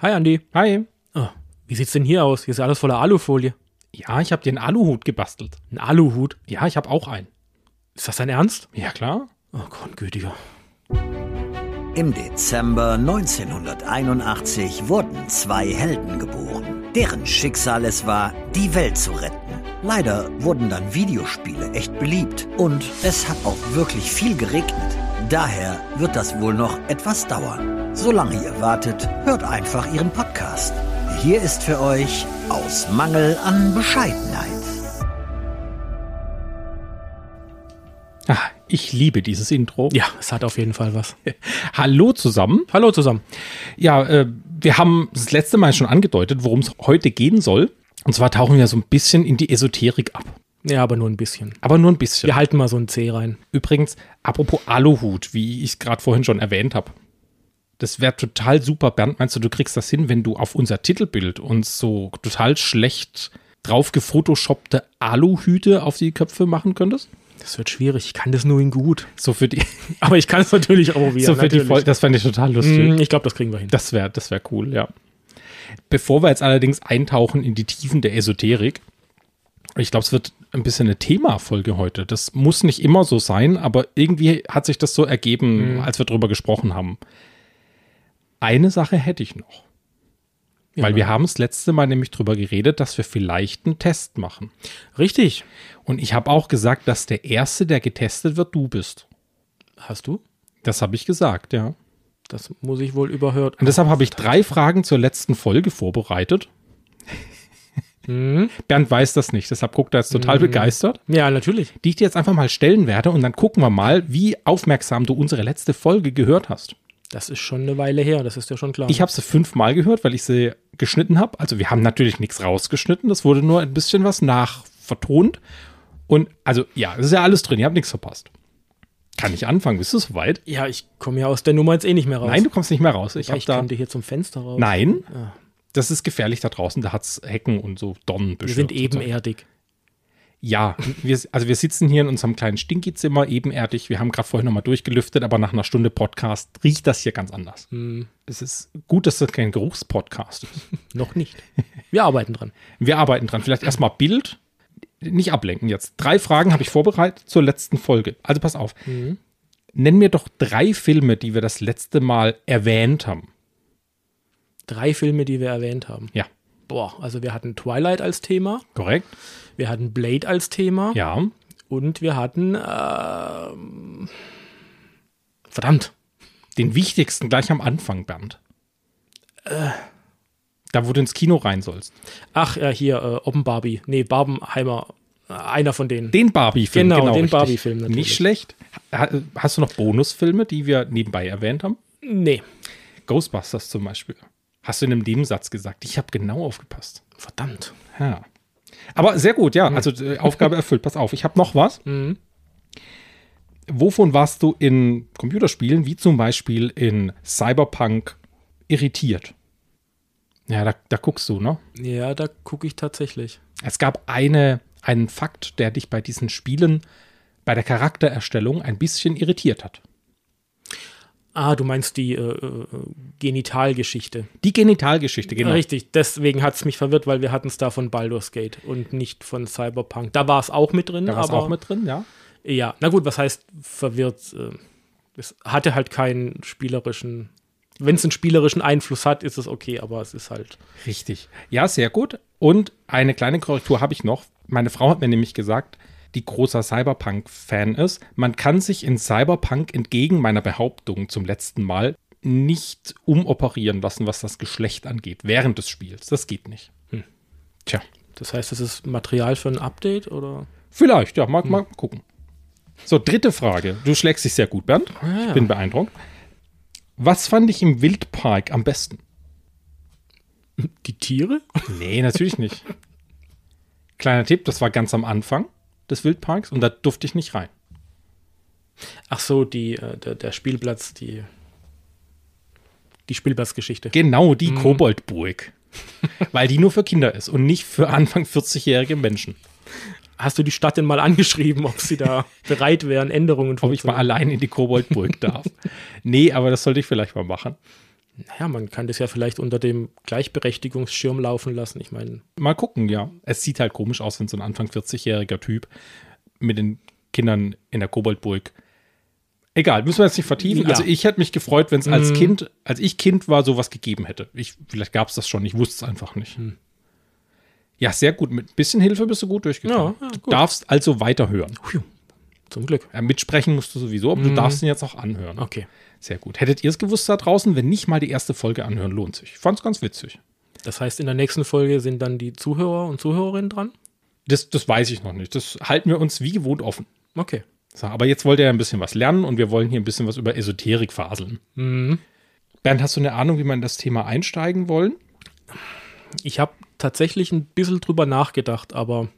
Hi Andi. Hi. Oh, wie sieht's denn hier aus? Hier ist ja alles voller Alufolie. Ja, ich habe dir einen Aluhut gebastelt. Ein Aluhut? Ja, ich habe auch einen. Ist das dein Ernst? Ja, klar. Oh Gott, gütiger. Im Dezember 1981 wurden zwei Helden geboren, deren Schicksal es war, die Welt zu retten. Leider wurden dann Videospiele echt beliebt und es hat auch wirklich viel geregnet. Daher wird das wohl noch etwas dauern. Solange ihr wartet, hört einfach ihren Podcast. Hier ist für euch aus Mangel an Bescheidenheit. Ah, ich liebe dieses Intro. Ja, es hat auf jeden Fall was. Hallo zusammen. Hallo zusammen. Ja, äh, wir haben das letzte Mal schon angedeutet, worum es heute gehen soll. Und zwar tauchen wir so ein bisschen in die Esoterik ab. Ja, aber nur ein bisschen. Aber nur ein bisschen. Wir halten mal so ein C rein. Übrigens, apropos Aluhut, wie ich es gerade vorhin schon erwähnt habe. Das wäre total super, Bernd. Meinst du, du kriegst das hin, wenn du auf unser Titelbild uns so total schlecht drauf gefotoshoppte Aluhüte auf die Köpfe machen könntest? Das wird schwierig. Ich kann das nur in gut. So für die, Aber ich kann es natürlich probieren. so für die. Folge. Das fände ich total lustig. Mm, Ich glaube, das kriegen wir hin. Das wäre das wär cool, ja. Bevor wir jetzt allerdings eintauchen in die Tiefen der Esoterik, ich glaube, es wird ein bisschen eine Themafolge heute. Das muss nicht immer so sein, aber irgendwie hat sich das so ergeben, als wir drüber gesprochen haben. Eine Sache hätte ich noch. Weil Ja. wir haben das letzte Mal nämlich drüber geredet, dass wir vielleicht einen Test machen. Richtig. Und ich habe auch gesagt, dass der Erste, der getestet wird, du bist. Hast du? Das habe ich gesagt, ja. Das muss ich wohl überhört. Und deshalb habe ich drei Fragen zur letzten Folge vorbereitet. Mhm. Bernd weiß das nicht, deshalb guckt er jetzt total begeistert, Ja, natürlich. die ich dir jetzt einfach mal stellen werde und dann gucken wir mal, wie aufmerksam du unsere letzte Folge gehört hast. Das ist schon eine Weile her, das ist ja schon klar. Ich habe sie fünfmal gehört, weil ich sie geschnitten habe. Also wir haben natürlich nichts rausgeschnitten, das wurde nur ein bisschen was nachvertont. Und also ja, es ist ja alles drin, ihr habt nichts verpasst. Kann ich anfangen? Bist du soweit? ja, ich komme ja aus der Nummer jetzt eh nicht mehr raus. Nein, du kommst nicht mehr raus. Ich ja, ich da. könnte hier zum Fenster raus. Nein, Ah. das ist gefährlich da draußen. Da hat's Hecken und so Dornenbüsche. Wir sind und so. Ja, wir, also wir sitzen hier in unserem kleinen Stinky-Zimmer, ebenerdig. Wir haben gerade vorhin nochmal durchgelüftet, aber nach einer Stunde Podcast riecht das hier ganz anders. Hm, Es ist gut, dass das kein Geruchspodcast ist. noch nicht. Wir arbeiten dran. Wir arbeiten dran. Vielleicht erstmal Bild. Nicht ablenken jetzt. Drei Fragen habe ich vorbereitet zur letzten Folge. Also pass auf. Nenn mir doch drei Filme, die wir das letzte Mal erwähnt haben. Drei Filme, die wir erwähnt haben. Ja, Boah, also wir hatten Twilight als Thema, korrekt? wir hatten Blade als Thema Ja. und wir hatten ähm, verdammt. Den wichtigsten gleich am Anfang, Bernd. Da, wo du ins Kino rein sollst. Ach ja, hier äh, Oppenbarbie. Nee, Barbenheimer. Äh, Einer von denen. Den Barbie-Film. Genau, den richtig. Barbie-Film natürlich. Nicht schlecht. Ha- Hast du noch Bonusfilme, die wir nebenbei erwähnt haben? Nee, Ghostbusters zum Beispiel. Hast du in einem Nebensatz gesagt. Ich habe genau aufgepasst. verdammt. Ja. Aber sehr gut, ja. Also äh, Aufgabe erfüllt. Pass auf, ich habe noch was. Mhm. Wovon warst du in Computerspielen, wie zum Beispiel in Cyberpunk, irritiert? Ja, da, da guckst du, ne? Ja, da gucke ich tatsächlich. Es gab eine, einen Fakt, der dich bei diesen Spielen bei der Charaktererstellung ein bisschen irritiert hat. Ah, du meinst die äh, äh, Genitalgeschichte. Die Genitalgeschichte, genau. Richtig, deswegen hat es mich verwirrt, weil wir hatten es da von Baldur's Gate und nicht von Cyberpunk. Da war es auch mit drin, Da war es auch mit drin, ja. ja, na gut, was heißt verwirrt? Äh, Es hatte halt keinen spielerischen, wenn es einen spielerischen Einfluss hat, ist es okay, aber es ist halt Richtig. Ja, sehr gut. Und eine kleine Korrektur habe ich noch. Meine Frau hat mir nämlich gesagt, die großer Cyberpunk-Fan ist. Man kann sich in Cyberpunk entgegen meiner Behauptung zum letzten Mal nicht umoperieren lassen, was das Geschlecht angeht, während des Spiels. Das geht nicht. Hm. Tja, Das heißt, es ist Material für ein Update oder? vielleicht, ja, mal, mal gucken. So, dritte Frage. Du schlägst dich sehr gut, Bernd. ja. Ich bin beeindruckt. Was fand ich im Wildpark am besten? Die Tiere? Nee, natürlich nicht. Kleiner Tipp, das war ganz am Anfang des Wildparks und da durfte ich nicht rein. Ach so, die, äh, der, der Spielplatz, die, die Spielplatzgeschichte. Genau die Koboldburg. Weil die nur für Kinder ist und nicht für Anfang 40-jährige Menschen. Hast du die Stadt denn mal angeschrieben, ob sie da bereit wären, Änderungen Ob ich mal allein in die Koboldburg darf. Nee, aber das sollte ich vielleicht mal machen. Naja, man kann das ja vielleicht unter dem Gleichberechtigungsschirm laufen lassen. Ich meine, Mal gucken, ja. Es sieht halt komisch aus, wenn so ein Anfang 40-jähriger Typ mit den Kindern in der Koboldburg. Egal, müssen wir jetzt nicht vertiefen. Ja. Also ich hätte mich gefreut, wenn es als Mhm. Kind, als ich Kind war, sowas gegeben hätte. Ich, vielleicht gab es das schon, ich wusste es einfach nicht. Hm. Ja, sehr gut. Mit ein bisschen Hilfe bist du gut durchgekommen. Ja, ja, du darfst also weiterhören. zum Glück. Ja, mitsprechen musst du sowieso, aber du darfst ihn jetzt auch anhören. Mhm. Okay. Sehr gut. Hättet ihr es gewusst da draußen, wenn nicht mal die erste Folge anhören, lohnt sich. Ich fand es ganz witzig. Das heißt, in der nächsten Folge sind dann die Zuhörer und Zuhörerinnen dran? Das, das weiß ich noch nicht. Das halten wir uns wie gewohnt offen. Okay. So, aber jetzt wollt ihr ja ein bisschen was lernen und wir wollen hier ein bisschen was über Esoterik faseln. Mhm. Bernd, hast du eine Ahnung, wie man in das Thema einsteigen wollen? Ich habe tatsächlich ein bisschen drüber nachgedacht, aber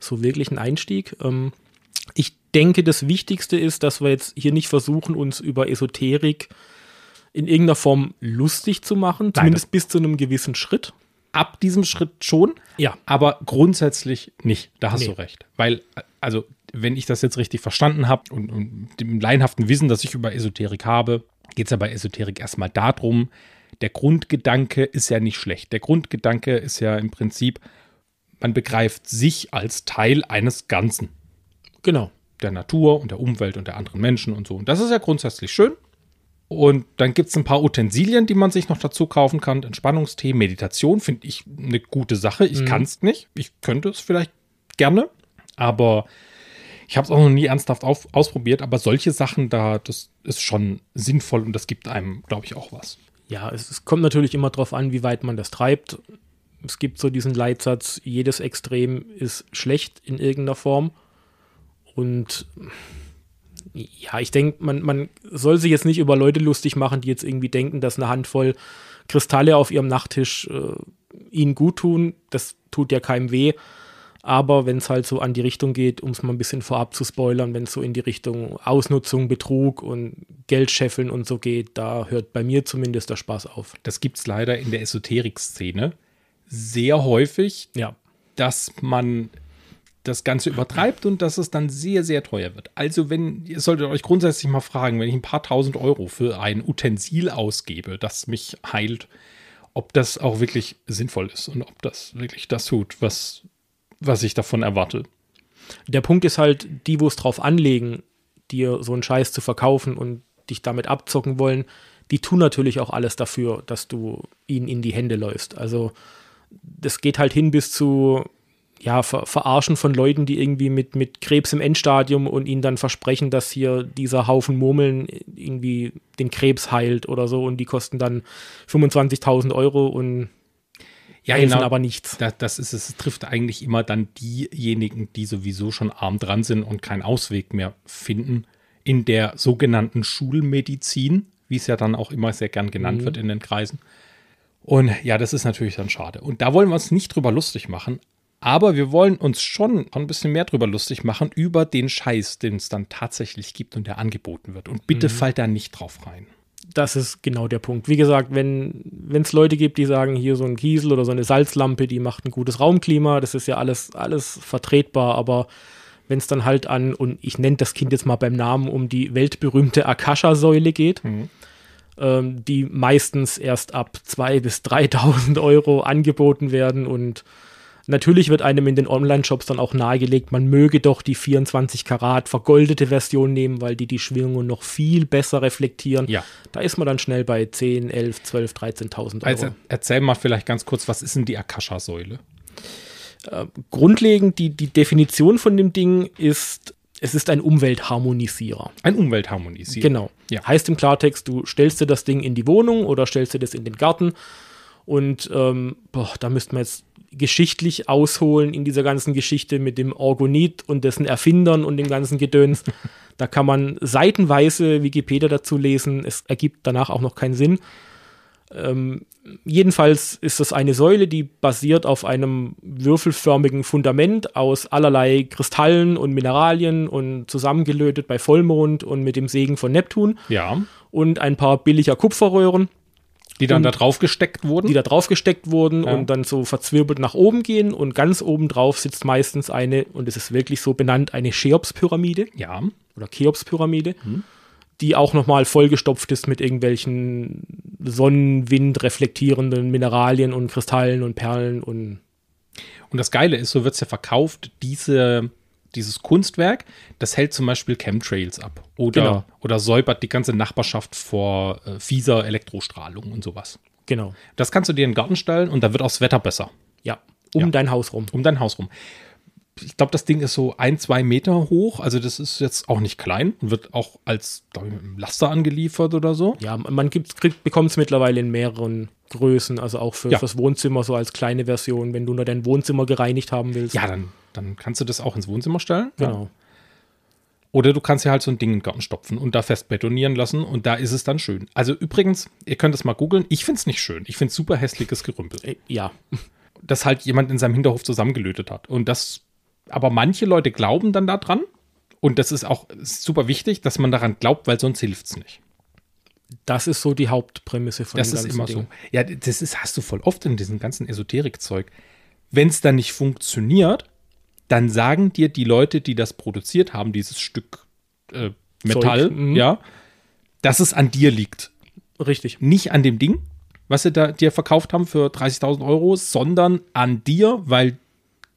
so wirklich ein Einstieg. Ähm, denke, das Wichtigste ist, dass wir jetzt hier nicht versuchen, uns über Esoterik in irgendeiner Form lustig zu machen, zumindest bis zu einem gewissen Schritt. Ab diesem Schritt schon, Ja. aber grundsätzlich nicht. Da hast Nee. du recht. Weil, also, wenn ich das jetzt richtig verstanden habe und, und dem laienhaften Wissen, das ich über Esoterik habe, geht es ja bei Esoterik erstmal darum, der Grundgedanke ist ja nicht schlecht. Der Grundgedanke ist ja im Prinzip, man begreift sich als Teil eines Ganzen. Genau. Der Natur und der Umwelt und der anderen Menschen und so. Und das ist ja grundsätzlich schön. Und dann gibt es ein paar Utensilien, die man sich noch dazu kaufen kann. Entspannungstee, Meditation finde ich eine gute Sache. Ich kann es nicht. Ich könnte es vielleicht gerne, aber ich habe es auch noch nie ernsthaft auf, ausprobiert. Aber solche Sachen da, das ist schon sinnvoll und das gibt einem, glaube ich, auch was. Ja, es, es kommt natürlich immer darauf an, wie weit man das treibt. Es gibt so diesen Leitsatz, jedes Extrem ist schlecht in irgendeiner Form. Und ja, ich denke, man, man soll sich jetzt nicht über Leute lustig machen, die jetzt irgendwie denken, dass eine Handvoll Kristalle auf ihrem Nachttisch äh, ihnen gut tun. Das tut ja keinem weh. Aber wenn es halt so an die Richtung geht, um es mal ein bisschen vorab zu spoilern, wenn es so in die Richtung Ausnutzung, Betrug und Geldscheffeln und so geht, da hört bei mir zumindest der Spaß auf. Das gibt es leider in der Esoterik-Szene sehr häufig, Ja. dass man das Ganze übertreibt und dass es dann sehr, sehr teuer wird. Also, wenn, ihr solltet euch grundsätzlich mal fragen, wenn ich ein paar tausend Euro für ein Utensil ausgebe, das mich heilt, ob das auch wirklich sinnvoll ist und ob das wirklich das tut, was, was ich davon erwarte. Der Punkt ist halt, die, wo es drauf anlegen, dir so einen Scheiß zu verkaufen und dich damit abzocken wollen, die tun natürlich auch alles dafür, dass du ihnen in die Hände läufst. Also das geht halt hin bis zu ja, Ver Verarschen von Leuten, die irgendwie mit, mit Krebs im Endstadium und ihnen dann versprechen, dass hier dieser Haufen Murmeln irgendwie den Krebs heilt oder so und die kosten dann 25.000 Euro und Ja, helfen aber nichts. Das, das ist es. Es trifft eigentlich immer dann diejenigen, die sowieso schon arm dran sind und keinen Ausweg mehr finden in der sogenannten Schulmedizin, wie es ja dann auch immer sehr gern genannt wird in den Kreisen. Und ja, das ist natürlich dann schade. Und da wollen wir uns nicht drüber lustig machen, aber wir wollen uns schon ein bisschen mehr drüber lustig machen, über den Scheiß, den es dann tatsächlich gibt und der angeboten wird. Und bitte fallt da nicht drauf rein. Das ist genau der Punkt. Wie gesagt, wenn es Leute gibt, die sagen, hier so ein Kiesel oder so eine Salzlampe, die macht ein gutes Raumklima, das ist ja alles, alles vertretbar, aber wenn es dann halt an, und ich nenne das Kind jetzt mal beim Namen, um die weltberühmte Akasha-Säule geht, ähm, die meistens erst ab 2.000 bis 3.000 Euro angeboten werden und Natürlich wird einem in den Online-Shops dann auch nahegelegt, man möge doch die 24 Karat vergoldete Version nehmen, weil die die Schwingungen noch viel besser reflektieren. Ja. Da ist man dann schnell bei 10, 11, 12, 13.000 Euro. Also erzähl mal vielleicht ganz kurz, was ist denn die Akasha-Säule? Grundlegend, die, die Definition von dem Ding ist, es ist ein Umweltharmonisierer. Ein Umweltharmonisierer. Genau. Ja. Heißt im Klartext, du stellst dir das Ding in die Wohnung oder stellst dir das in den Garten und ähm, boah, da müsste man jetzt geschichtlich ausholen in dieser ganzen Geschichte mit dem Orgonit und dessen Erfindern und dem ganzen Gedöns. da kann man seitenweise Wikipedia dazu lesen. Es ergibt danach auch noch keinen Sinn. Ähm, jedenfalls ist das eine Säule, die basiert auf einem würfelförmigen Fundament aus allerlei Kristallen und Mineralien und zusammengelötet bei Vollmond und mit dem Segen von Neptun Ja. und ein paar billiger Kupferröhren, Die dann Und- da drauf gesteckt wurden. die da drauf gesteckt wurden Ja. und dann so verzwirbelt nach oben gehen und ganz oben drauf sitzt meistens eine, und es ist wirklich so benannt, eine Cheops-Pyramide ja. oder Cheops-Pyramide. die auch nochmal vollgestopft ist mit irgendwelchen Sonnenwind reflektierenden Mineralien und Kristallen und Perlen und Und das Geile ist, so wird es ja verkauft, diese, dieses Kunstwerk, das hält zum Beispiel Chemtrails ab. Oder, Genau. oder säubert die ganze Nachbarschaft vor äh, fieser Elektrostrahlung und sowas. genau. Das kannst du dir in den Garten stellen und da wird auch das Wetter besser. Ja, um Ja. dein Haus rum. Um dein Haus rum. Ich glaube, das Ding ist so ein, zwei Meter hoch. Also, das ist jetzt auch nicht klein und wird auch als, glaube ich, mit einem Laster angeliefert oder so. Ja, man bekommt es mittlerweile in mehreren Größen, also auch für, Ja. fürs Wohnzimmer so als kleine Version, wenn du nur dein Wohnzimmer gereinigt haben willst. Ja, dann, dann kannst du das auch ins Wohnzimmer stellen. Ja. genau. Oder du kannst ja halt so ein Ding in den Garten stopfen und da fest betonieren lassen und da ist es dann schön. Also übrigens, ihr könnt es mal googeln. Ich finde es nicht schön. Ich finde es super hässliches Gerümpel. Äh, Ja, Das halt jemand in seinem Hinterhof zusammengelötet hat. Und das, aber manche Leute glauben dann daran. Und das ist auch super wichtig, dass man daran glaubt, weil sonst hilft es nicht. Das ist so die Hauptprämisse von Das dem ist ganzen immer Ding. so. Ja, das ist, hast du voll oft in diesem ganzen Esoterik-Zeug. Wenn es dann nicht funktioniert, dann sagen dir die Leute, die das produziert haben, dieses Stück äh, Metall, mhm. ja, dass es an dir liegt. Richtig. Nicht an dem Ding, was sie da dir verkauft haben für 30.000 Euro, sondern an dir, weil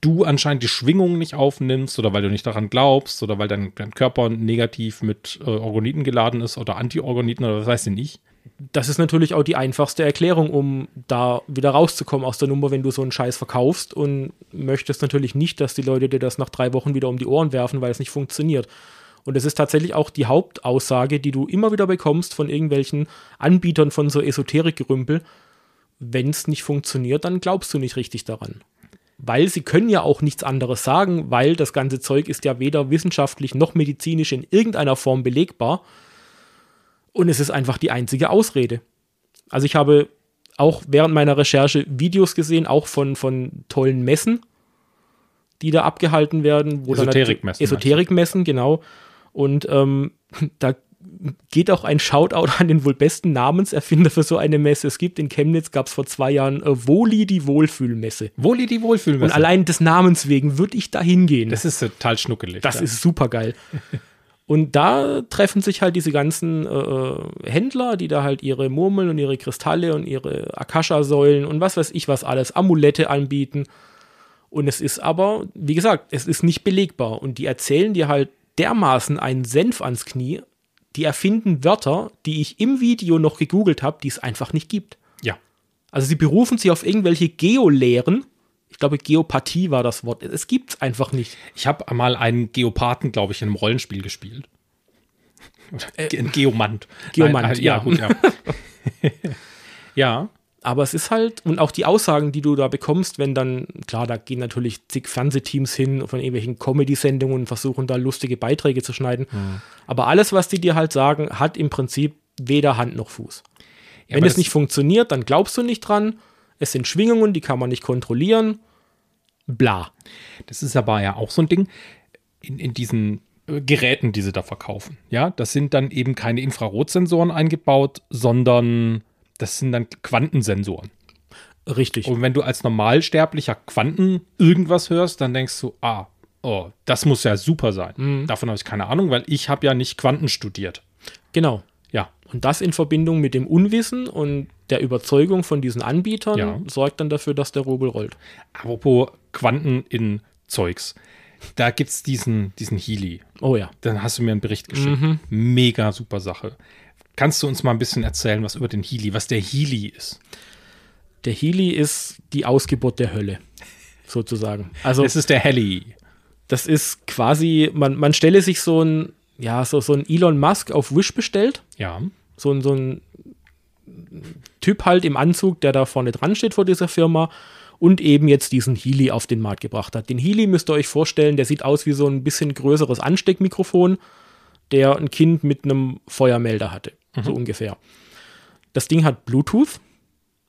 du anscheinend die Schwingung nicht aufnimmst oder weil du nicht daran glaubst oder weil dein, dein Körper negativ mit äh, Orgoniten geladen ist oder Anti-Orgoniten oder was weiß ich nicht. Das ist natürlich auch die einfachste Erklärung, um da wieder rauszukommen aus der Nummer, wenn du so einen Scheiß verkaufst und möchtest natürlich nicht, dass die Leute dir das nach drei Wochen wieder um die Ohren werfen, weil es nicht funktioniert. Und es ist tatsächlich auch die Hauptaussage, die du immer wieder bekommst von irgendwelchen Anbietern von so Esoterik-Gerümpel. Wenn es nicht funktioniert, dann glaubst du nicht richtig daran. Weil sie können ja auch nichts anderes sagen, weil das ganze Zeug ist ja weder wissenschaftlich noch medizinisch in irgendeiner Form belegbar. Und es ist einfach die einzige Ausrede. Also ich habe auch während meiner Recherche Videos gesehen, auch von, von tollen Messen, die da abgehalten werden. Esoterikmessen, Esoterikmessen, genau. Und ähm, da geht auch ein Shoutout an den wohl besten Namenserfinder für so eine Messe. Es gibt in Chemnitz, gab es vor zwei Jahren äh, Woli die Wohlfühlmesse. Wohli die Wohlfühlmesse. Und allein des Namens wegen würde ich da hingehen. das ist total schnuckelig. Das ja. ist super geil. Und da treffen sich halt diese ganzen äh, Händler, die da halt ihre Murmeln und ihre Kristalle und ihre Akasha-Säulen und was weiß ich was alles, Amulette anbieten. Und es ist aber, wie gesagt, es ist nicht belegbar. Und die erzählen dir halt dermaßen einen Senf ans Knie. Die erfinden Wörter, die ich im Video noch gegoogelt habe, die es einfach nicht gibt. ja. Also sie berufen sich auf irgendwelche Geolehren. Ich glaube, Geopathie war das Wort. Es gibt's einfach nicht. Ich habe mal einen Geopathen, glaube ich, in einem Rollenspiel gespielt. Ein Geomant. Äh, Geomant, Nein, ja. ja. gut, ja. ja. Aber es ist halt, und auch die Aussagen, die du da bekommst, wenn dann, klar, da gehen natürlich zig Fernsehteams hin von irgendwelchen Comedy-Sendungen und versuchen da lustige Beiträge zu schneiden. Aber alles, was die dir halt sagen, hat im Prinzip weder Hand noch Fuß. Ja, wenn es nicht funktioniert, dann glaubst du nicht dran. Es sind Schwingungen, die kann man nicht kontrollieren. Bla. Das ist aber ja auch so ein Ding in, in diesen äh, Geräten, die sie da verkaufen. Ja, das sind dann eben keine Infrarotsensoren eingebaut, sondern das sind dann Quantensensoren. Richtig. Und wenn du als normalsterblicher Quanten irgendwas hörst, dann denkst du, ah, oh, das muss ja super sein. Davon habe ich keine Ahnung, weil ich habe ja nicht Quanten studiert. Genau. Ja, Und das in Verbindung mit dem Unwissen und der Überzeugung von diesen Anbietern Ja. sorgt dann dafür, dass der Rubel rollt. apropos Quanten in Zeugs. Da gibt es diesen, diesen Healy. Oh ja. Dann hast du mir einen Bericht geschickt. Mega super Sache. Kannst du uns mal ein bisschen erzählen, was über den Healy, was der Healy ist? Der Healy ist die Ausgeburt der Hölle, sozusagen. Also Es ist der Heli. das ist quasi, man, man stelle sich so ein, ja, so, so ein Elon Musk auf Wish bestellt, Ja. so ein, so ein Typ halt im Anzug, der da vorne dran steht vor dieser Firma und eben jetzt diesen Healy auf den Markt gebracht hat. Den Healy müsst ihr euch vorstellen, der sieht aus wie so ein bisschen größeres Ansteckmikrofon, der ein Kind mit einem Feuermelder hatte, so ungefähr. Das Ding hat Bluetooth,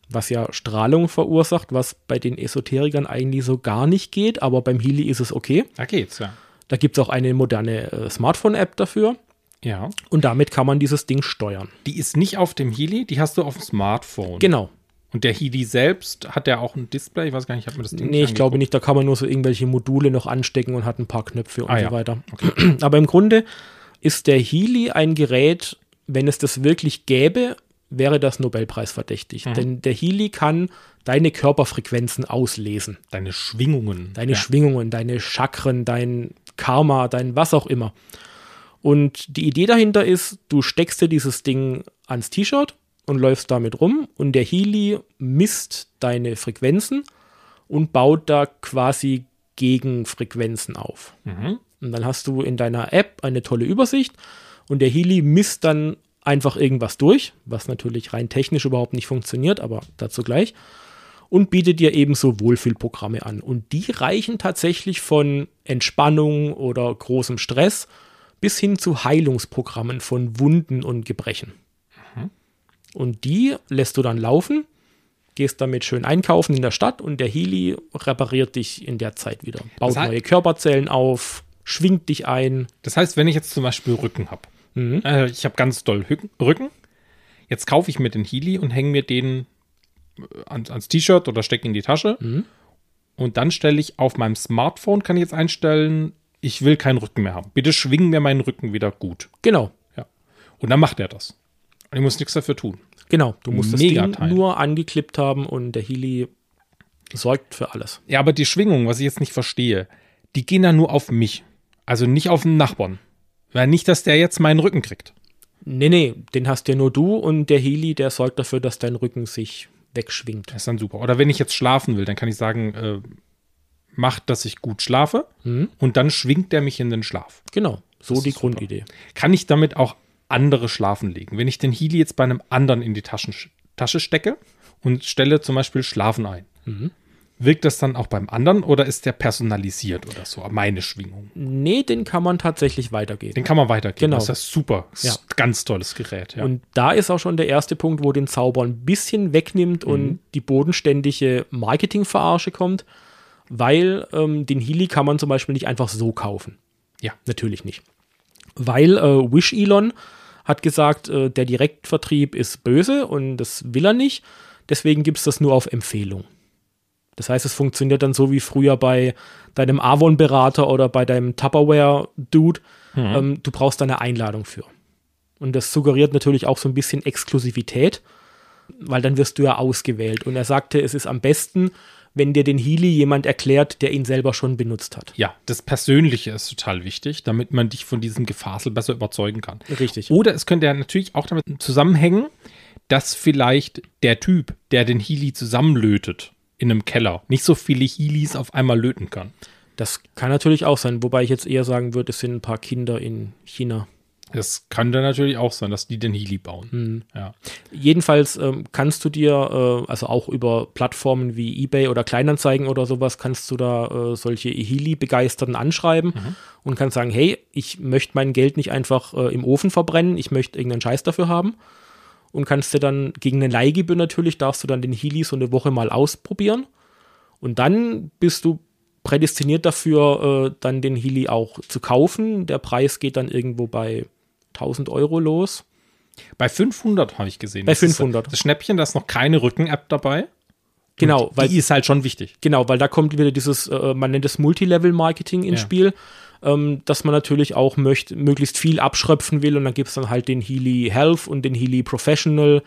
was ja Strahlung verursacht, was bei den Esoterikern eigentlich so gar nicht geht, aber beim Healy ist es okay. Da geht's, ja. Da gibt es auch eine moderne äh, Smartphone-App dafür Ja. und damit kann man dieses Ding steuern. Die ist nicht auf dem Healy, die hast du auf dem Smartphone. Genau. Und der Healy selbst, hat der auch ein Display? Ich weiß gar nicht, ich habe mir das Ding Nee, ich glaube nicht, da kann man nur so irgendwelche Module noch anstecken und hat ein paar Knöpfe und Ah, so ja. weiter. Aber im Grunde ist der Healy ein Gerät, wenn es das wirklich gäbe, wäre das Nobelpreis verdächtig. Mhm. Denn der Healy kann deine Körperfrequenzen auslesen. Deine Schwingungen. Deine ja. Schwingungen, deine Chakren, dein Karma, dein was auch immer. Und die Idee dahinter ist, du steckst dir dieses Ding ans T-Shirt und läufst damit rum und der Healy misst deine Frequenzen und baut da quasi Gegenfrequenzen auf. Und dann hast du in deiner App eine tolle Übersicht und der Healy misst dann einfach irgendwas durch, was natürlich rein technisch überhaupt nicht funktioniert, aber dazu gleich. Und bietet dir ebenso Wohlfühlprogramme an. Und die reichen tatsächlich von Entspannung oder großem Stress bis hin zu Heilungsprogrammen von Wunden und Gebrechen. Und die lässt du dann laufen, gehst damit schön einkaufen in der Stadt und der Healy repariert dich in der Zeit wieder. Baut Das heißt- neue Körperzellen auf, schwingt dich ein. Das heißt, wenn ich jetzt zum Beispiel Rücken habe, äh, ich habe ganz doll Rücken, jetzt kaufe ich mir den Healy und hänge mir den äh, ans, ans T-Shirt oder stecke in die Tasche. Und dann stelle ich auf meinem Smartphone, kann ich jetzt einstellen, ich will keinen Rücken mehr haben. Bitte schwingen mir meinen Rücken wieder gut. Genau, Ja. Und dann macht er das. Und ich muss nichts dafür tun. genau. Du musst das Mega Ding Teil. nur angeklippt haben und der Healy sorgt für alles. Ja, aber die Schwingungen, was ich jetzt nicht verstehe, die gehen dann nur auf mich. Also nicht auf den Nachbarn. Weil nicht, dass der jetzt meinen Rücken kriegt. Nee, nee, den hast ja nur du und der Healy, der sorgt dafür, dass dein Rücken sich wegschwingt. Das ist dann super. Oder wenn ich jetzt schlafen will, dann kann ich sagen, äh, macht, dass ich gut schlafe und dann schwingt der mich in den Schlaf. Genau, so Das die. Grundidee. Kann ich damit auch andere schlafen legen? Wenn ich den Healy jetzt bei einem anderen in die Taschen, Tasche stecke und stelle zum Beispiel Schlafen ein, wirkt das dann auch beim anderen oder ist der personalisiert oder so? Meine Schwingung. Nee, den kann man tatsächlich weitergeben. Den kann man weitergeben. Genau. Das ist super. Das ist Ja. ein ganz tolles Gerät. Ja. Und da ist auch schon der erste Punkt, wo den Zauber ein bisschen wegnimmt Mhm. und die bodenständige Marketingverarsche kommt, weil ähm, den Healy kann man zum Beispiel nicht einfach so kaufen. ja. Natürlich nicht. Weil äh, Wish Elon hat gesagt, äh, der Direktvertrieb ist böse und das will er nicht. Deswegen gibt es das nur auf Empfehlung. Das heißt, es funktioniert dann so wie früher bei deinem Avon-Berater oder bei deinem Tupperware-Dude. Ähm, du brauchst da eine Einladung für. Und das suggeriert natürlich auch so ein bisschen Exklusivität, weil dann wirst du ja ausgewählt. Und er sagte, es ist am besten, wenn dir den Healy jemand erklärt, der ihn selber schon benutzt hat. Ja, das Persönliche ist total wichtig, damit man dich von diesem Gefasel besser überzeugen kann. Richtig. Oder es könnte ja natürlich auch damit zusammenhängen, dass vielleicht der Typ, der den Healy zusammenlötet in einem Keller, nicht so viele Healys auf einmal löten kann. Das kann natürlich auch sein, wobei ich jetzt eher sagen würde, es sind ein paar Kinder in China. Das könnte natürlich auch sein, dass die den Healy bauen. Ja. Jedenfalls ähm, kannst du dir, äh, also auch über Plattformen wie eBay oder Kleinanzeigen oder sowas, kannst du da äh, solche Healy-Begeisterten anschreiben und kannst sagen, hey, ich möchte mein Geld nicht einfach äh, im Ofen verbrennen, ich möchte irgendeinen Scheiß dafür haben. Und kannst dir dann gegen eine Leihgebühr natürlich, darfst du dann den Healy so eine Woche mal ausprobieren. Und dann bist du prädestiniert dafür, äh, dann den Healy auch zu kaufen. Der Preis geht dann irgendwo bei 1000 Euro los. Bei 500 habe ich gesehen. Bei Das ist 500. Das Schnäppchen, da ist noch keine Rücken-App dabei. Genau, weil die ist halt schon wichtig. Genau, weil da kommt wieder dieses, äh, man nennt es Multilevel-Marketing ins Ja. Spiel, ähm, dass man natürlich auch möcht, möglichst viel abschröpfen will und dann gibt es dann halt den Healy Health und den Healy Professional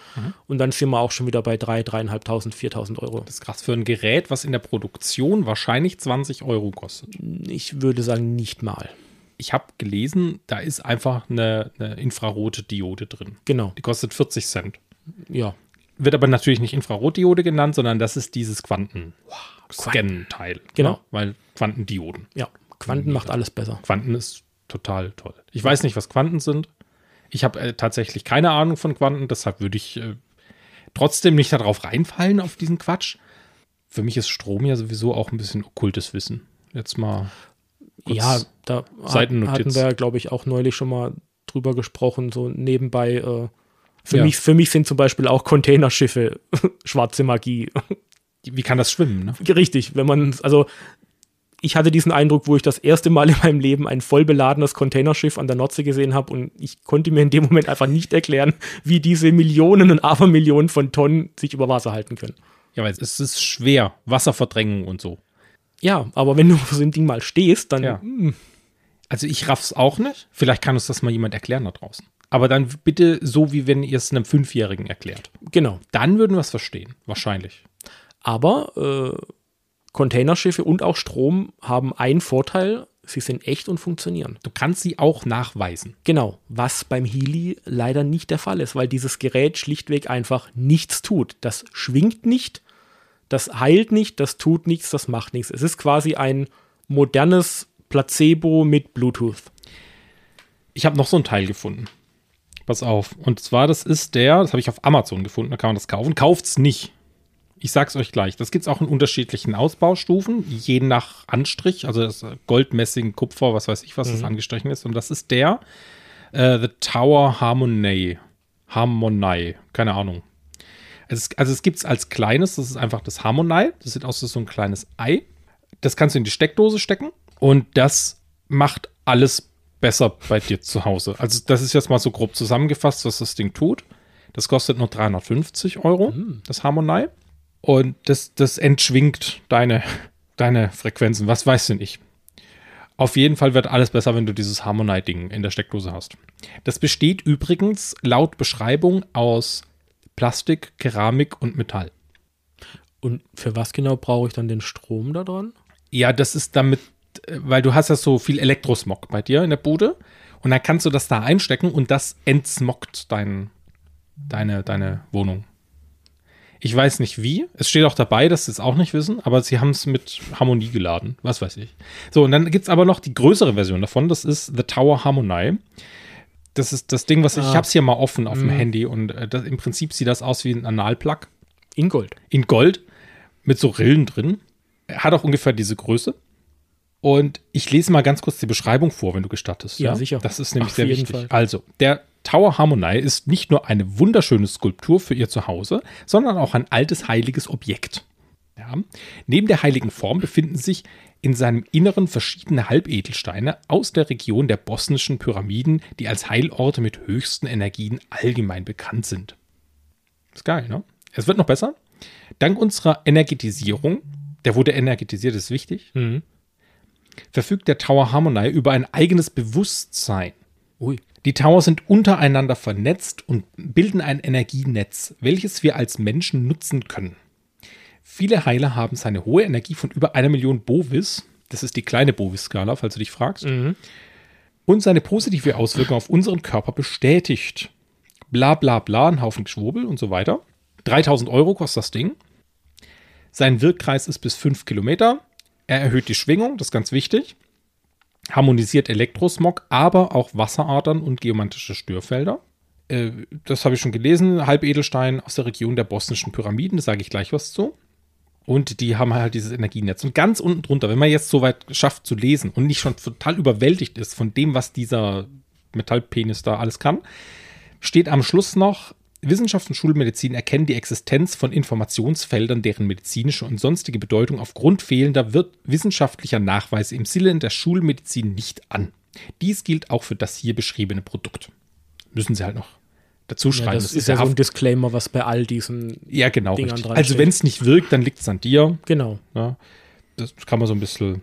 und dann sind wir auch schon wieder bei 3, 3.500, 4.000 Euro. Das ist krass für ein Gerät, was in der Produktion wahrscheinlich 20 Euro kostet. Ich würde sagen, nicht mal. Ich habe gelesen, da ist einfach eine, eine infrarote Diode drin. Genau, Die kostet 40 Cent. ja. Wird aber natürlich nicht Infrarotdiode genannt, sondern das ist dieses Quanten-Scan-Teil. Genau. Ne? Weil Quantendioden. Ja, Quanten macht alles besser. Quanten ist total toll. Ich weiß nicht, was Quanten sind. Ich habe äh, tatsächlich keine Ahnung von Quanten, deshalb würde ich äh, trotzdem nicht darauf reinfallen, auf diesen Quatsch. Für mich ist Strom ja sowieso auch ein bisschen okkultes Wissen. Jetzt mal. ja, da Seitennotiz. hatten wir, glaube ich, auch neulich schon mal drüber gesprochen, so nebenbei. Äh, für, Ja. mich, für mich sind zum Beispiel auch Containerschiffe schwarze Magie. Wie kann das schwimmen? Ne? Richtig, wenn man, also ich hatte diesen Eindruck, wo ich das erste Mal in meinem Leben ein voll beladenes Containerschiff an der Nordsee gesehen habe und ich konnte mir in dem Moment einfach nicht erklären, wie diese Millionen und Abermillionen von Tonnen sich über Wasser halten können. Ja, weil es ist schwer. Wasserverdrängung und so. Ja, aber wenn du auf so ein Ding mal stehst, dann Ja. hm, Also ich raff's auch nicht. Vielleicht kann uns das mal jemand erklären da draußen. Aber dann bitte so, wie wenn ihr es einem Fünfjährigen erklärt. Genau. Dann würden wir es verstehen. Wahrscheinlich. Aber äh, Containerschiffe und auch Strom haben einen Vorteil, sie sind echt und funktionieren. Du kannst sie auch nachweisen. Genau, was beim Healy leider nicht der Fall ist, weil dieses Gerät schlichtweg einfach nichts tut. Das schwingt nicht, das heilt nicht, das tut nichts, das macht nichts. Es ist quasi ein modernes Placebo mit Bluetooth. Ich habe noch so ein Teil gefunden. Pass auf. Und zwar, das ist der, das habe ich auf Amazon gefunden, da kann man das kaufen. Kauft's nicht. Ich sag's euch gleich. Das gibt's auch in unterschiedlichen Ausbaustufen, je nach Anstrich. Also das Gold, Messing, Kupfer, was weiß ich, was das angestrichen ist. Und das ist der äh, The Tower Harmony. Harmony. Keine Ahnung. Es, also es gibt's als kleines, das ist einfach das Harmony. Das sieht aus wie so ein kleines Ei. Das kannst du in die Steckdose stecken und das macht alles besser bei dir zu Hause. Also das ist jetzt mal so grob zusammengefasst, was das Ding tut. Das kostet nur 350 Euro, das Harmony. Und das, das entschwingt deine, deine Frequenzen. Was weißt du nicht? Auf jeden Fall wird alles besser, wenn du dieses Harmony-Ding in der Steckdose hast. Das besteht übrigens laut Beschreibung aus Plastik, Keramik und Metall. Und für was genau brauche ich dann den Strom da dran? Ja, das ist damit, weil du hast ja so viel Elektrosmog bei dir in der Bude und dann kannst du das da einstecken und das entsmoggt dein, deine, deine Wohnung. Ich weiß nicht wie. Es steht auch dabei, dass sie es auch nicht wissen, aber sie haben es mit Harmonie geladen. Was weiß ich. So, und dann gibt es aber noch die größere Version davon. Das ist The Tower Harmony. Das ist das Ding, was ich, ich Ah. habe es hier mal offen auf dem Handy und äh, das, im Prinzip sieht das aus wie ein Analplug In Gold. in Gold mit so Rillen drin. Hat auch ungefähr diese Größe. Und ich lese mal ganz kurz die Beschreibung vor, wenn du gestattest. Ja, sicher. Das ist nämlich Auf sehr wichtig. Fall. Also, der Tower Harmony ist nicht nur eine wunderschöne Skulptur für ihr Zuhause, sondern auch ein altes heiliges Objekt. Ja. Neben der heiligen Form befinden sich in seinem Inneren verschiedene Halbedelsteine aus der Region der bosnischen Pyramiden, die als Heilorte mit höchsten Energien allgemein bekannt sind. Ist geil, ne? Es wird noch besser. Dank unserer Energetisierung, der wurde energetisiert, ist wichtig, verfügt der Tower Harmony über ein eigenes Bewusstsein. Ui. Die Tower sind untereinander vernetzt und bilden ein Energienetz, welches wir als Menschen nutzen können. Viele Heiler haben seine hohe Energie von über einer Million Bovis, das ist die kleine Bovis-Skala, falls du dich fragst, und seine positive Auswirkung auf unseren Körper bestätigt. Bla bla bla, ein Haufen Geschwurbel und so weiter. 3000 Euro kostet das Ding. Sein Wirkkreis ist bis 5 Kilometer. Er erhöht die Schwingung, das ist ganz wichtig. Harmonisiert Elektrosmog, aber auch Wasseradern und geometrische Störfelder. Äh, das habe ich schon gelesen. Halbedelstein aus der Region der bosnischen Pyramiden, da sage ich gleich was zu. Und die haben halt dieses Energienetz. Und ganz unten drunter, wenn man jetzt so weit schafft zu lesen und nicht schon total überwältigt ist von dem, was dieser Metallpenis da alles kann, steht am Schluss noch, Wissenschaft und Schulmedizin erkennen die Existenz von Informationsfeldern, deren medizinische und sonstige Bedeutung aufgrund fehlender wird wissenschaftlicher Nachweise im Sinne der Schulmedizin nicht an. Dies gilt auch für das hier beschriebene Produkt. Müssen sie halt noch dazu Ja, schreiben. das, ist ja so ein Disclaimer, was bei all diesen. ja, genau. Dingern dran Also wenn es nicht wirkt, dann liegt es an dir. Genau. Ja, das kann man so ein bisschen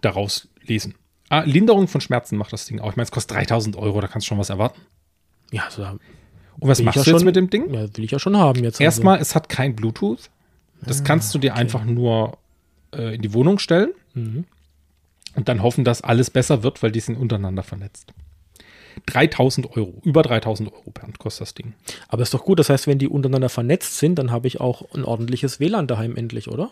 daraus lesen. Ah, Linderung von Schmerzen macht das Ding auch. Ich meine, es kostet 3000 Euro, da kannst du schon was erwarten. Ja, also, da Und was will machst ja du jetzt schon- mit dem Ding? Ja, will ich ja schon haben jetzt. also. Erstmal, es hat kein Bluetooth. Das kannst du dir einfach nur äh, in die Wohnung stellen Mhm. und dann hoffen, dass alles besser wird, weil die sind untereinander vernetzt. 3000 Euro, über 3000 Euro, Bernd, kostet das Ding. Also. Aber ist doch gut, das heißt, wenn die untereinander vernetzt sind, dann habe ich auch ein ordentliches WLAN daheim endlich, oder?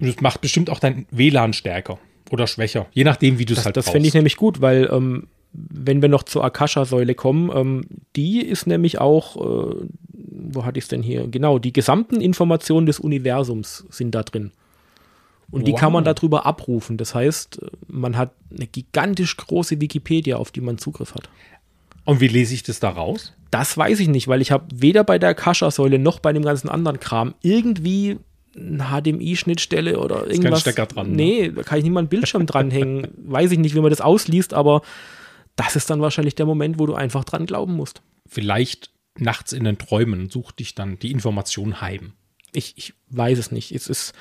Und das macht bestimmt auch dein WLAN stärker oder schwächer, je nachdem, wie du es halt das fände ich nämlich gut, weil ähm, wenn wir noch zur Akasha-Säule kommen, ähm, die ist nämlich auch, äh, wo hatte ich es denn hier? Genau, die gesamten Informationen des Universums sind da drin. Und die kann man Wow. darüber abrufen. Das heißt, man hat eine gigantisch große Wikipedia, auf die man Zugriff hat. Und wie lese ich das da raus? Das weiß ich nicht, weil ich habe weder bei der Akasha-Säule noch bei dem ganzen anderen Kram irgendwie eine HDMI-Schnittstelle oder irgendwas. Stecker dran, ne? Nee, da kann ich nicht mal einen Bildschirm dranhängen. Weiß ich nicht, wie man das ausliest, aber das ist dann wahrscheinlich der Moment, wo du einfach dran glauben musst. Vielleicht nachts in den Träumen sucht dich dann die Information heim. Ich, ich weiß es nicht. Es ist,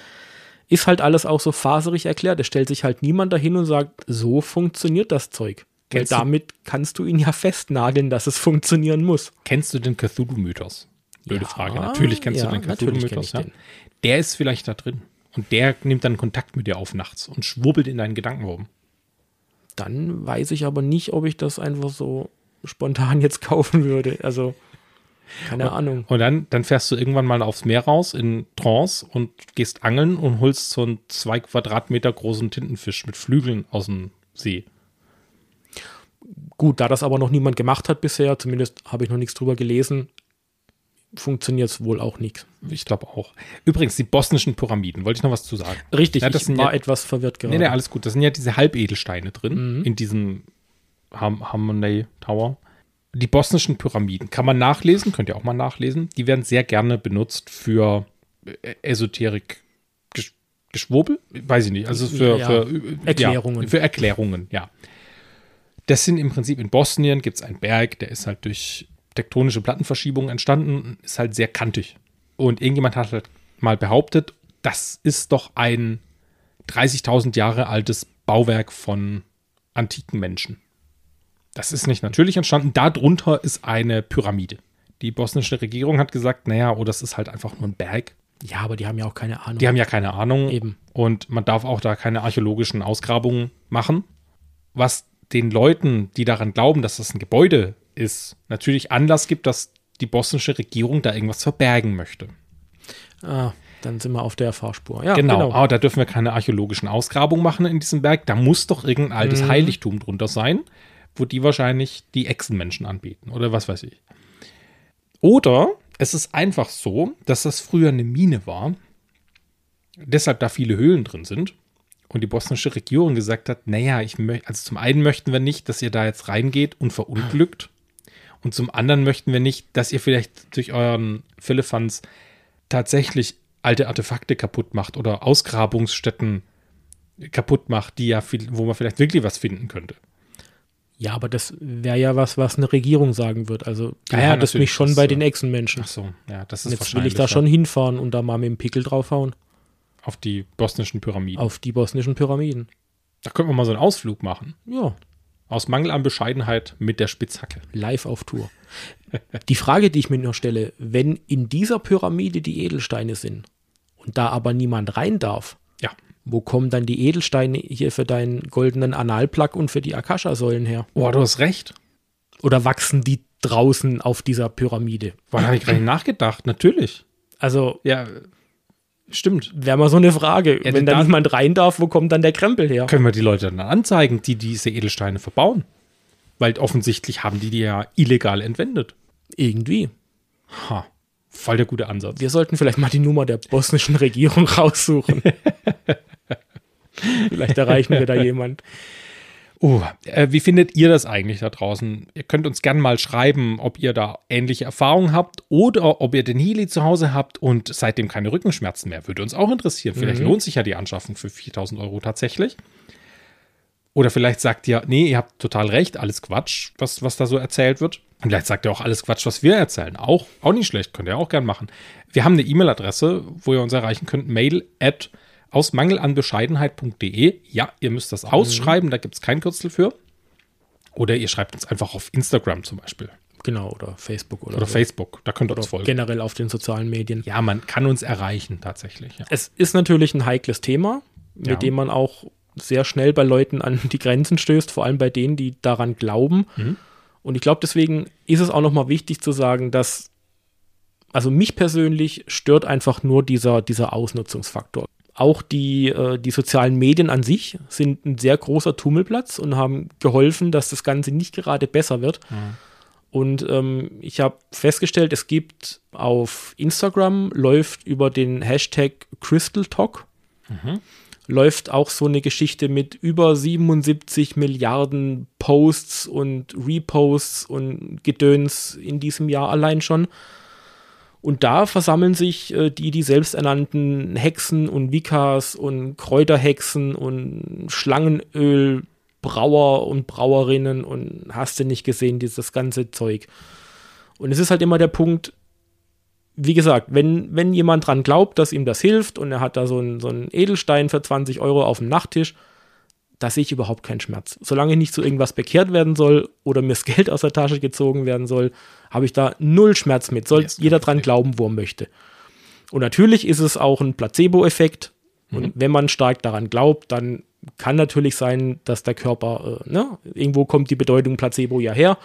ist halt alles auch so faserig erklärt. Es stellt sich halt niemand dahin und sagt, so funktioniert das Zeug. Weil Kennst damit kannst du ihn ja festnageln, dass es funktionieren muss. Kennst du den Cthulhu-Mythos? Blöde Ja, Frage. Natürlich kennst ja, du den Cthulhu-Mythos. Ja? den. Der ist vielleicht da drin. Und der nimmt dann Kontakt mit dir auf nachts und schwurbelt in deinen Gedanken rum. Dann weiß ich aber nicht, ob ich das einfach so spontan jetzt kaufen würde. Also, keine Ahnung. Und dann, dann fährst du irgendwann mal aufs Meer raus in Trance und gehst angeln und holst so einen zwei Quadratmeter großen Tintenfisch mit Flügeln aus dem See. Gut, da das aber noch niemand gemacht hat bisher, zumindest habe ich noch nichts drüber gelesen, funktioniert es wohl auch nichts. Ich glaube auch. Übrigens, die bosnischen Pyramiden, wollte ich noch was zu sagen. Richtig, Ja, das ich sind war ja- etwas verwirrt gerade. Nee, nee, alles gut. Das sind ja diese Halbedelsteine drin in diesem Ham Harmony Tower. Die bosnischen Pyramiden kann man nachlesen, könnt ihr auch mal nachlesen. Die werden sehr gerne benutzt für äh, Esoterik Gesch- Geschwurbel, weiß ich nicht. Also für, Ja, für Erklärungen. Ja, für Erklärungen, ja. Das sind im Prinzip in Bosnien gibt es einen Berg, der ist halt durch tektonische Plattenverschiebungen entstanden, ist halt sehr kantig. Und irgendjemand hat halt mal behauptet, das ist doch ein 30.000 Jahre altes Bauwerk von antiken Menschen. Das ist nicht natürlich entstanden. Darunter ist eine Pyramide. Die bosnische Regierung hat gesagt, naja, oh, das ist halt einfach nur ein Berg. ja, aber die haben ja auch keine Ahnung. Die haben ja keine Ahnung. Eben. Und man darf auch da keine archäologischen Ausgrabungen machen. Was den Leuten, die daran glauben, dass das ein Gebäude ist, natürlich Anlass gibt, dass die bosnische Regierung da irgendwas verbergen möchte. ah, dann sind wir auf der Fahrspur. Ja, genau. genau. Aber da dürfen wir keine archäologischen Ausgrabungen machen in diesem Berg. Da muss doch irgendein altes Mhm. Heiligtum drunter sein, wo die wahrscheinlich die Echsenmenschen anbeten oder was weiß ich. Oder es ist einfach so, dass das früher eine Mine war, deshalb da viele Höhlen drin sind und die bosnische Regierung gesagt hat, naja, ich möchte, also zum einen möchten wir nicht, dass ihr da jetzt reingeht und verunglückt und zum anderen möchten wir nicht, dass ihr vielleicht durch euren Philippans tatsächlich alte Artefakte kaputt macht oder Ausgrabungsstätten kaputt macht, die ja viel, wo man vielleicht wirklich was finden könnte. Ja, aber das wäre ja was, was eine Regierung sagen wird. Also, die Ja, ja, hat es mich schon das, bei äh, den Echsenmenschen. Ach so, ja, das ist Jetzt will ich da ja, schon hinfahren und da mal mit dem Pickel draufhauen. auf die bosnischen Pyramiden. Auf die bosnischen Pyramiden. Da könnten wir mal so einen Ausflug machen. Ja, Aus Mangel an Bescheidenheit mit der Spitzhacke. live auf Tour. Die Frage, die ich mir noch stelle, wenn in dieser Pyramide die Edelsteine sind und da aber niemand rein darf, Ja. wo kommen dann die Edelsteine hier für deinen goldenen Analplug und für die Akasha-Säulen her? Oh, du hast recht. Oder wachsen die draußen auf dieser Pyramide? Boah, da habe ich gar nicht nachgedacht. Natürlich. Also, Ja, stimmt. wäre mal so eine Frage. Ja, wenn da da- niemand rein darf, wo kommt dann der Krempel her? Können wir die Leute dann anzeigen, die diese Edelsteine verbauen? Weil offensichtlich haben die die ja illegal entwendet. Irgendwie. Ha, voll der gute Ansatz. Wir sollten vielleicht mal die Nummer der bosnischen Regierung raussuchen. vielleicht erreichen wir da jemand. Oh, äh, wie findet ihr das eigentlich da draußen? Ihr könnt uns gerne mal schreiben, ob ihr da ähnliche Erfahrungen habt oder ob ihr den Healy zu Hause habt und seitdem keine Rückenschmerzen mehr. Würde uns auch interessieren. Vielleicht lohnt sich ja die Anschaffung für 4000 Euro tatsächlich. Oder vielleicht sagt ihr, nee, ihr habt total recht, alles Quatsch, was, was da so erzählt wird. Und vielleicht sagt ihr auch alles Quatsch, was wir erzählen. Auch, auch nicht schlecht, könnt ihr auch gern machen. Wir haben eine E-Mail-Adresse, wo ihr uns erreichen könnt, mail at aus mangelanbescheidenheit.de. Ja, ihr müsst das ausschreiben, da gibt es kein Kürzel für. Oder ihr schreibt uns einfach auf Instagram zum Beispiel. Genau, oder Facebook oder, Oder so. Facebook, da könnt ihr Oder uns folgen. generell auf den sozialen Medien. Ja, man kann uns erreichen tatsächlich. Ja. Es ist natürlich ein heikles Thema, mit Ja. dem man auch sehr schnell bei Leuten an die Grenzen stößt, vor allem bei denen, die daran glauben. Mhm. Und ich glaube, deswegen ist es auch nochmal wichtig zu sagen, dass, also mich persönlich stört einfach nur dieser, dieser Ausnutzungsfaktor. Auch die, äh, die sozialen Medien an sich sind ein sehr großer Tummelplatz und haben geholfen, dass das Ganze nicht gerade besser wird. Und ähm, ich habe festgestellt, es gibt auf Instagram, läuft über den Hashtag Crystal Talk, läuft auch so eine Geschichte mit über 77 Milliarden Posts und Reposts und Gedöns in diesem Jahr allein schon. Und da versammeln sich äh, die, die selbsternannten Hexen und Wikas und Kräuterhexen und Schlangenölbrauer und Brauerinnen und hast du nicht gesehen, dieses ganze Zeug. Und es ist halt immer der Punkt, wie gesagt, wenn, wenn jemand dran glaubt, dass ihm das hilft und er hat da so einen, so einen Edelstein für 20 Euro auf dem Nachttisch, da sehe ich überhaupt keinen Schmerz. Solange nicht zu irgendwas bekehrt werden soll oder mir das Geld aus der Tasche gezogen werden soll, habe ich da null Schmerz mit. Soll yes, jeder dran glauben, wo er möchte. Und natürlich ist es auch ein Placebo-Effekt. Mhm. Und wenn man stark daran glaubt, dann kann natürlich sein, dass der Körper, äh, ne, irgendwo kommt die Bedeutung Placebo ja her.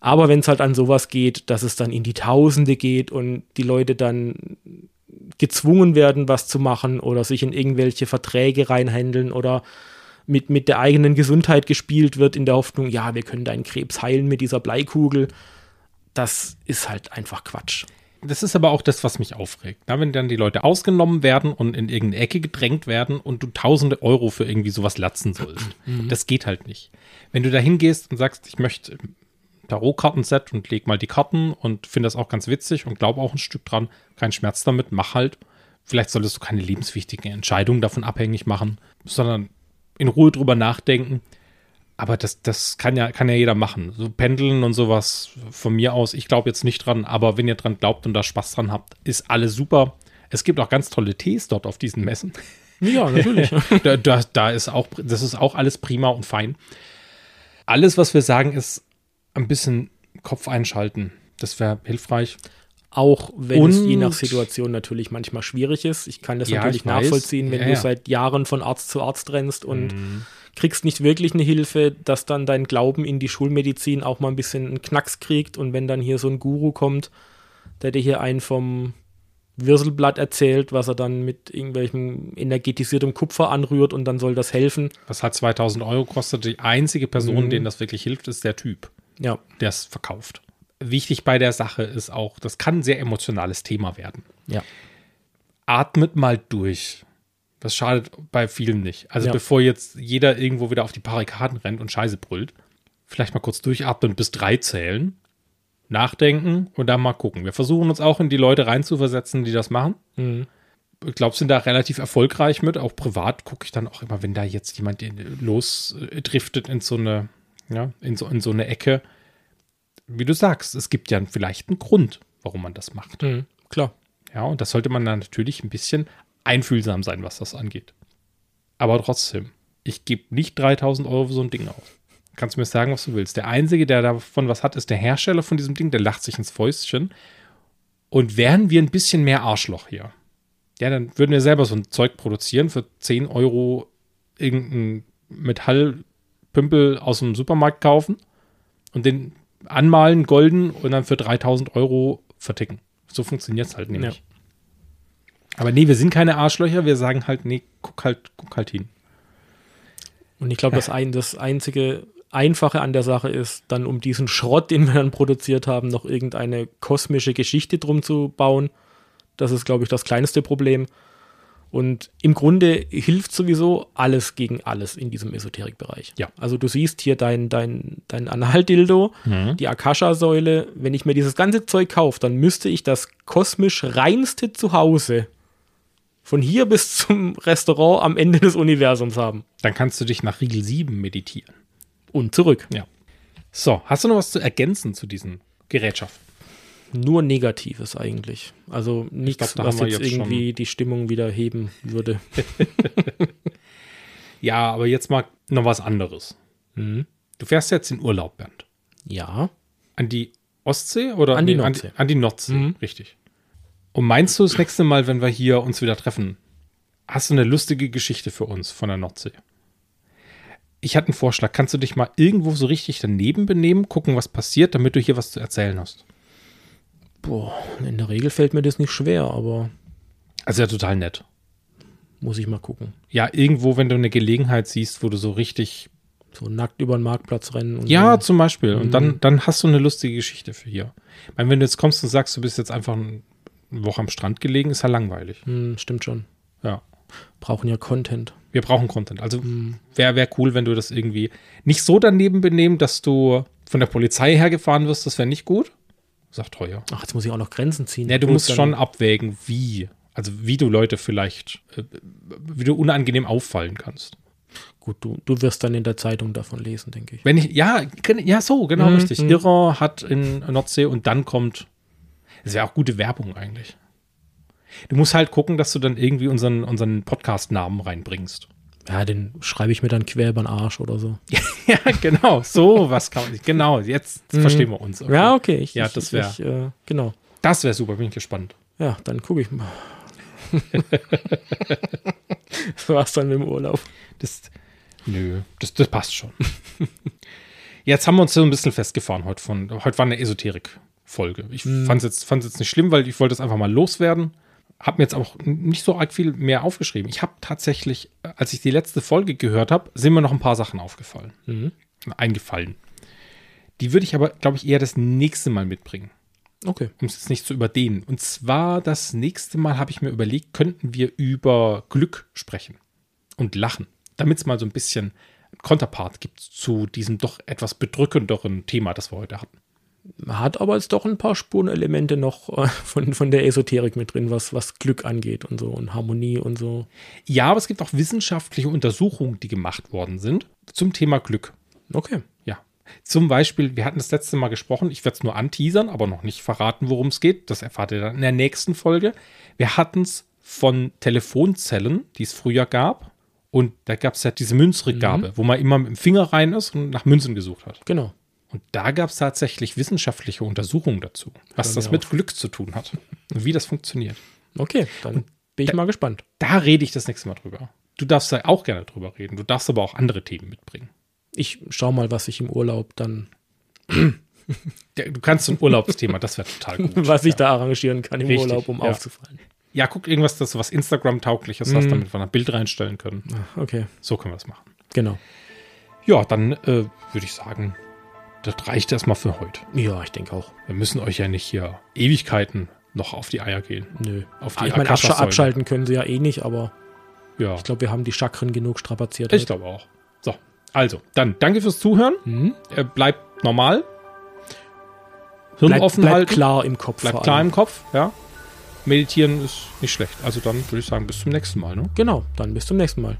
Aber wenn es halt an sowas geht, dass es dann in die Tausende geht und die Leute dann gezwungen werden, was zu machen oder sich in irgendwelche Verträge reinhändeln oder mit, mit der eigenen Gesundheit gespielt wird, in der Hoffnung, ja, wir können deinen Krebs heilen mit dieser Bleikugel. Das ist halt einfach Quatsch. Das ist aber auch das, was mich aufregt. Na, wenn dann die Leute ausgenommen werden und in irgendeine Ecke gedrängt werden und du tausende Euro für irgendwie sowas latzen sollst. Mhm. Das geht halt nicht. Wenn du da hingehst und sagst, ich möchte Tarotkartenset und leg mal die Karten und finde das auch ganz witzig und glaube auch ein Stück dran, kein Schmerz damit, mach halt. Vielleicht solltest du keine lebenswichtigen Entscheidungen davon abhängig machen, sondern in Ruhe drüber nachdenken. Aber das, das kann ja, kann ja jeder machen. So pendeln und sowas von mir aus. Ich glaube jetzt nicht dran, aber wenn ihr dran glaubt und da Spaß dran habt, ist alles super. Es gibt auch ganz tolle Tees dort auf diesen Messen. Ja, natürlich. da, da, da ist auch, das ist auch alles prima und fein. Alles, was wir sagen, ist ein bisschen Kopf einschalten. Das wäre hilfreich. Auch wenn und, es je nach Situation natürlich manchmal schwierig ist. Ich kann das ja, natürlich nachvollziehen, wenn ja, du seit Jahren von Arzt zu Arzt rennst und mhm. kriegst nicht wirklich eine Hilfe, dass dann dein Glauben in die Schulmedizin auch mal ein bisschen einen Knacks kriegt und wenn dann hier so ein Guru kommt, der dir hier einen vom Würselblatt erzählt, was er dann mit irgendwelchem energetisiertem Kupfer anrührt und dann soll das helfen. Was hat 2000 Euro kostet? Die einzige Person, mhm. denen das wirklich hilft, ist der Typ, ja. der es verkauft wichtig bei der Sache ist auch, das kann ein sehr emotionales Thema werden. Ja. Atmet mal durch. Das schadet bei vielen nicht. Also ja. bevor jetzt jeder irgendwo wieder auf die Barrikaden rennt und Scheiße brüllt, vielleicht mal kurz durchatmen, bis drei zählen, nachdenken und dann mal gucken. Wir versuchen uns auch in die Leute reinzuversetzen, die das machen. Mhm. Ich glaube, sind da relativ erfolgreich mit. Auch privat gucke ich dann auch immer, wenn da jetzt jemand losdriftet in so eine, ja, in so, in so eine Ecke, wie du sagst, es gibt ja vielleicht einen Grund, warum man das macht. Mhm, klar. Ja, und das sollte man dann natürlich ein bisschen einfühlsam sein, was das angeht. Aber trotzdem, ich gebe nicht 3000 Euro für so ein Ding aus. Kannst du mir sagen, was du willst. Der Einzige, der davon was hat, ist der Hersteller von diesem Ding, der lacht sich ins Fäustchen. Und wären wir ein bisschen mehr Arschloch hier, ja, dann würden wir selber so ein Zeug produzieren für 10 Euro irgendeinen Metallpümpel aus dem Supermarkt kaufen und den anmalen, golden und dann für 3000 Euro verticken. So funktioniert es halt nämlich. Ja. Aber nee, wir sind keine Arschlöcher, wir sagen halt, nee, guck halt, guck halt hin. Und ich glaube, das, ein, das einzige Einfache an der Sache ist, dann um diesen Schrott, den wir dann produziert haben, noch irgendeine kosmische Geschichte drum zu bauen. Das ist, glaube ich, das kleinste Problem. Und im Grunde hilft sowieso alles gegen alles in diesem Esoterikbereich. Ja. Also du siehst hier dein, dein, dein Anhaldildo, mhm. die Akasha-Säule. Wenn ich mir dieses ganze Zeug kaufe, dann müsste ich das kosmisch reinste Zuhause von hier bis zum Restaurant am Ende des Universums haben. Dann kannst du dich nach Riegel 7 meditieren. Und zurück. Ja. So, hast du noch was zu ergänzen zu diesen Gerätschaften? Nur Negatives eigentlich. Also nichts, was jetzt, jetzt irgendwie die Stimmung wieder heben würde. ja, aber jetzt mal noch was anderes. Mhm. Du fährst jetzt in Urlaub, Bernd. Ja. An die Ostsee oder an die Nordsee? An die, an die Nordsee, mhm. richtig. Und meinst du das nächste Mal, wenn wir hier uns wieder treffen, hast du eine lustige Geschichte für uns von der Nordsee? Ich hatte einen Vorschlag. Kannst du dich mal irgendwo so richtig daneben benehmen, gucken, was passiert, damit du hier was zu erzählen hast? Boah, in der Regel fällt mir das nicht schwer, aber. Also ja, total nett. Muss ich mal gucken. Ja, irgendwo, wenn du eine Gelegenheit siehst, wo du so richtig. So nackt über den Marktplatz rennen. ja, so. zum Beispiel. Und mhm. dann, dann hast du eine lustige Geschichte für hier. Ich meine, wenn du jetzt kommst und sagst, du bist jetzt einfach eine Woche am Strand gelegen, ist ja langweilig. Mhm, stimmt schon. Ja. Brauchen ja Content. Wir brauchen Content. Also mhm. wäre wär cool, wenn du das irgendwie nicht so daneben benehmen, dass du von der Polizei hergefahren wirst. Das wäre nicht gut sagt teuer. Ach, jetzt muss ich auch noch Grenzen ziehen. Ja, du musst schon abwägen, wie. Also wie du Leute vielleicht, äh, wie du unangenehm auffallen kannst. Gut, du, du wirst dann in der Zeitung davon lesen, denke ich. Wenn ich, ja, ja, so, genau, mhm. richtig. Mhm. Irrer hat in Nordsee und dann kommt. Das wäre auch gute Werbung eigentlich. Du musst halt gucken, dass du dann irgendwie unseren, unseren Podcast-Namen reinbringst. Ja, den schreibe ich mir dann quer über den Arsch oder so. ja, genau. So was kann man nicht. Genau, jetzt Mhm. verstehen wir uns. Okay. Ja, okay. Ich, Ja, das wär- ich, äh, genau. Das wäre super, bin ich gespannt. Ja, dann gucke ich mal. das war's dann mit dem Urlaub. Das, nö, das, das passt schon. Jetzt haben wir uns so ein bisschen festgefahren heute von. Heute war eine Esoterik-Folge. Ich fand es jetzt, fand's jetzt nicht schlimm, weil ich wollte es einfach mal loswerden. Hab mir jetzt auch nicht so arg viel mehr aufgeschrieben. Ich habe tatsächlich, als ich die letzte Folge gehört habe, sind mir noch ein paar Sachen aufgefallen. Eingefallen. Die würde ich aber, glaube ich, eher das nächste Mal mitbringen Okay. um es jetzt nicht zu überdehnen. Und zwar das nächste Mal habe ich mir überlegt, könnten wir über Glück sprechen und lachen, damit es mal so ein bisschen Konterpart gibt zu diesem doch etwas bedrückenderen Thema, das wir heute hatten. Hat aber jetzt doch ein paar Spurenelemente noch äh, von, von der Esoterik mit drin, was, was Glück angeht und so und Harmonie und so. Ja, aber es gibt auch wissenschaftliche Untersuchungen, die gemacht worden sind zum Thema Glück. Okay. Ja. Zum Beispiel, wir hatten das letzte Mal gesprochen, ich werde es nur anteasern, aber noch nicht verraten, worum es geht. Das erfahrt ihr dann in der nächsten Folge. Wir hatten es von Telefonzellen, die es früher gab. Und da gab es ja diese Münzregabe, wo man immer mit dem Finger rein ist und nach Münzen gesucht hat. Genau. Und da gab es tatsächlich wissenschaftliche Untersuchungen dazu, was das mit Glück zu tun hat und wie das funktioniert. Okay, dann bin ich mal gespannt. Da rede ich das nächste Mal drüber. Du darfst da auch gerne drüber reden. Du darfst aber auch andere Themen mitbringen. Ich schau mal, was ich im Urlaub dann, Du kannst ein Urlaubsthema, das wäre total gut. was ich da arrangieren kann im Richtig, Urlaub, um ja. aufzufallen. Ja, guck irgendwas, das was Instagram-taugliches Mhm. hast, damit wir ein Bild reinstellen können. Okay, So können wir es machen. genau. Ja, dann äh, würde ich sagen, das reicht erstmal für heute. Ja, ich denke auch. Wir müssen euch ja nicht hier Ewigkeiten noch auf die Eier gehen. Nö. Auf die ich meine, absch abschalten können sie ja eh nicht, aber Ja, ich glaube, wir haben die Chakren genug strapaziert. ich glaube auch. So, also, dann danke fürs Zuhören. Mhm. Äh, bleibt normal. Hirn Bleibt, offen bleibt halten. klar im Kopf. Bleibt klar im Kopf, ja. Meditieren ist nicht schlecht. Also dann würde ich sagen, bis zum nächsten Mal. Ne? Genau, dann bis zum nächsten Mal.